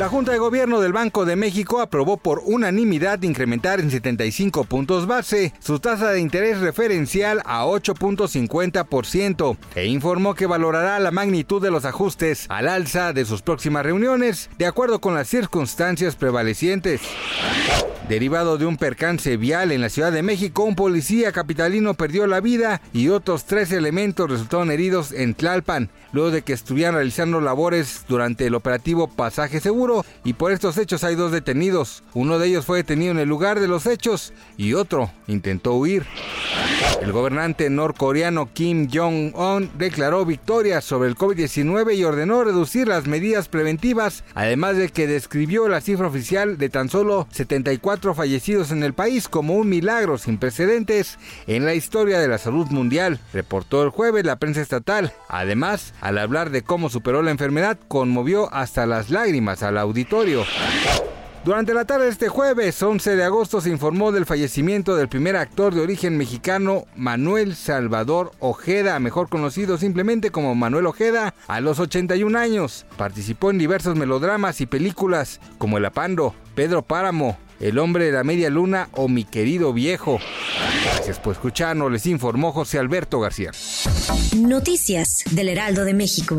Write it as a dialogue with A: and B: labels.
A: La Junta de Gobierno del Banco de México aprobó por unanimidad incrementar en 75 puntos base su tasa de interés referencial a 8.50% e informó que valorará la magnitud de los ajustes al alza de sus próximas reuniones de acuerdo con las circunstancias prevalecientes. Derivado de un percance vial en la Ciudad de México, un policía capitalino perdió la vida y otros tres elementos resultaron heridos en Tlalpan, luego de que estuvieran realizando labores durante el operativo Pasaje Seguro y por estos hechos hay dos detenidos. Uno de ellos fue detenido en el lugar de los hechos y otro intentó huir. El gobernante norcoreano Kim Jong-un declaró victoria sobre el COVID-19 y ordenó reducir las medidas preventivas, además de que describió la cifra oficial de tan solo 74 fallecidos en el país como un milagro sin precedentes en la historia de la salud mundial, reportó el jueves la prensa estatal. Además, al hablar de cómo superó la enfermedad, conmovió hasta las lágrimas al auditorio. Durante la tarde de este jueves, 11 de agosto, se informó del fallecimiento del primer actor de origen mexicano, Manuel Salvador Ojeda, mejor conocido simplemente como Manuel Ojeda, a los 81 años. Participó en diversos melodramas y películas como El Apando, Pedro Páramo, El hombre de la media luna o Mi querido viejo. Gracias por escucharnos, les informó José Alberto García.
B: Noticias del Heraldo de México.